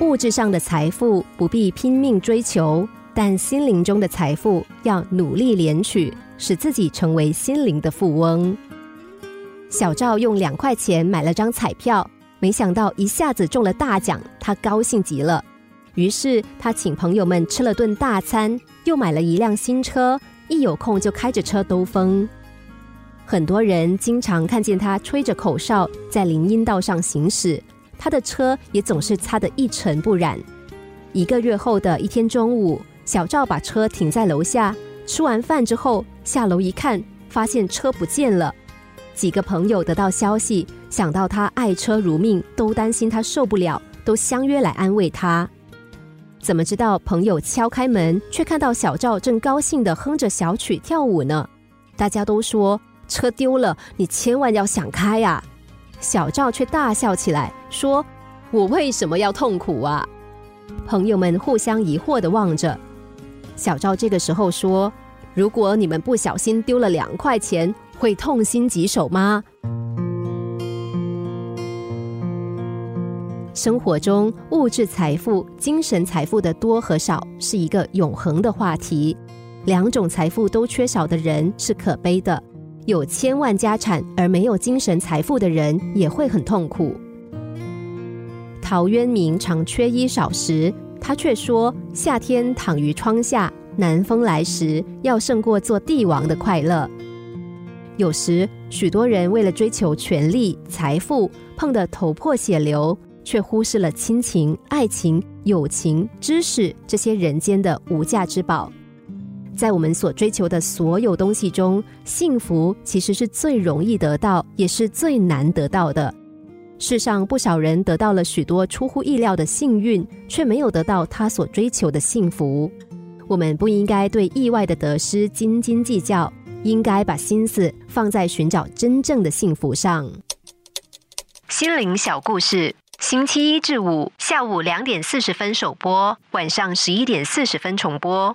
物质上的财富不必拼命追求，但心灵中的财富要努力敛取，使自己成为心灵的富翁。小赵用两块钱买了张彩票，没想到一下子中了大奖，他高兴极了。于是他请朋友们吃了顿大餐，又买了一辆新车，一有空就开着车兜风。很多人经常看见他吹着口哨在林荫道上行驶。他的车也总是擦得一尘不染。一个月后的一天中午，小赵把车停在楼下，吃完饭之后下楼一看，发现车不见了。几个朋友得到消息，想到他爱车如命，都担心他受不了，都相约来安慰他。怎么知道朋友敲开门，却看到小赵正高兴的哼着小曲跳舞呢？大家都说车丢了，你千万要想开呀。小赵却大笑起来，说：“我为什么要痛苦啊？”朋友们互相疑惑的望着小赵。这个时候说：“如果你们不小心丢了两块钱，会痛心疾首吗？”生活中，物质财富、精神财富的多和少是一个永恒的话题。两种财富都缺少的人是可悲的。有千万家产而没有精神财富的人也会很痛苦。陶渊明常缺衣少食，他却说：“夏天躺于窗下，南风来时，要胜过做帝王的快乐。”有时，许多人为了追求权力、财富，碰得头破血流，却忽视了亲情、爱情、友情、知识这些人间的无价之宝。在我们所追求的所有东西中，幸福其实是最容易得到，也是最难得到的。世上不少人得到了许多出乎意料的幸运，却没有得到他所追求的幸福。我们不应该对意外的得失斤斤计较，应该把心思放在寻找真正的幸福上。心灵小故事，星期一至五下午两点四十分首播，晚上十一点四十分重播。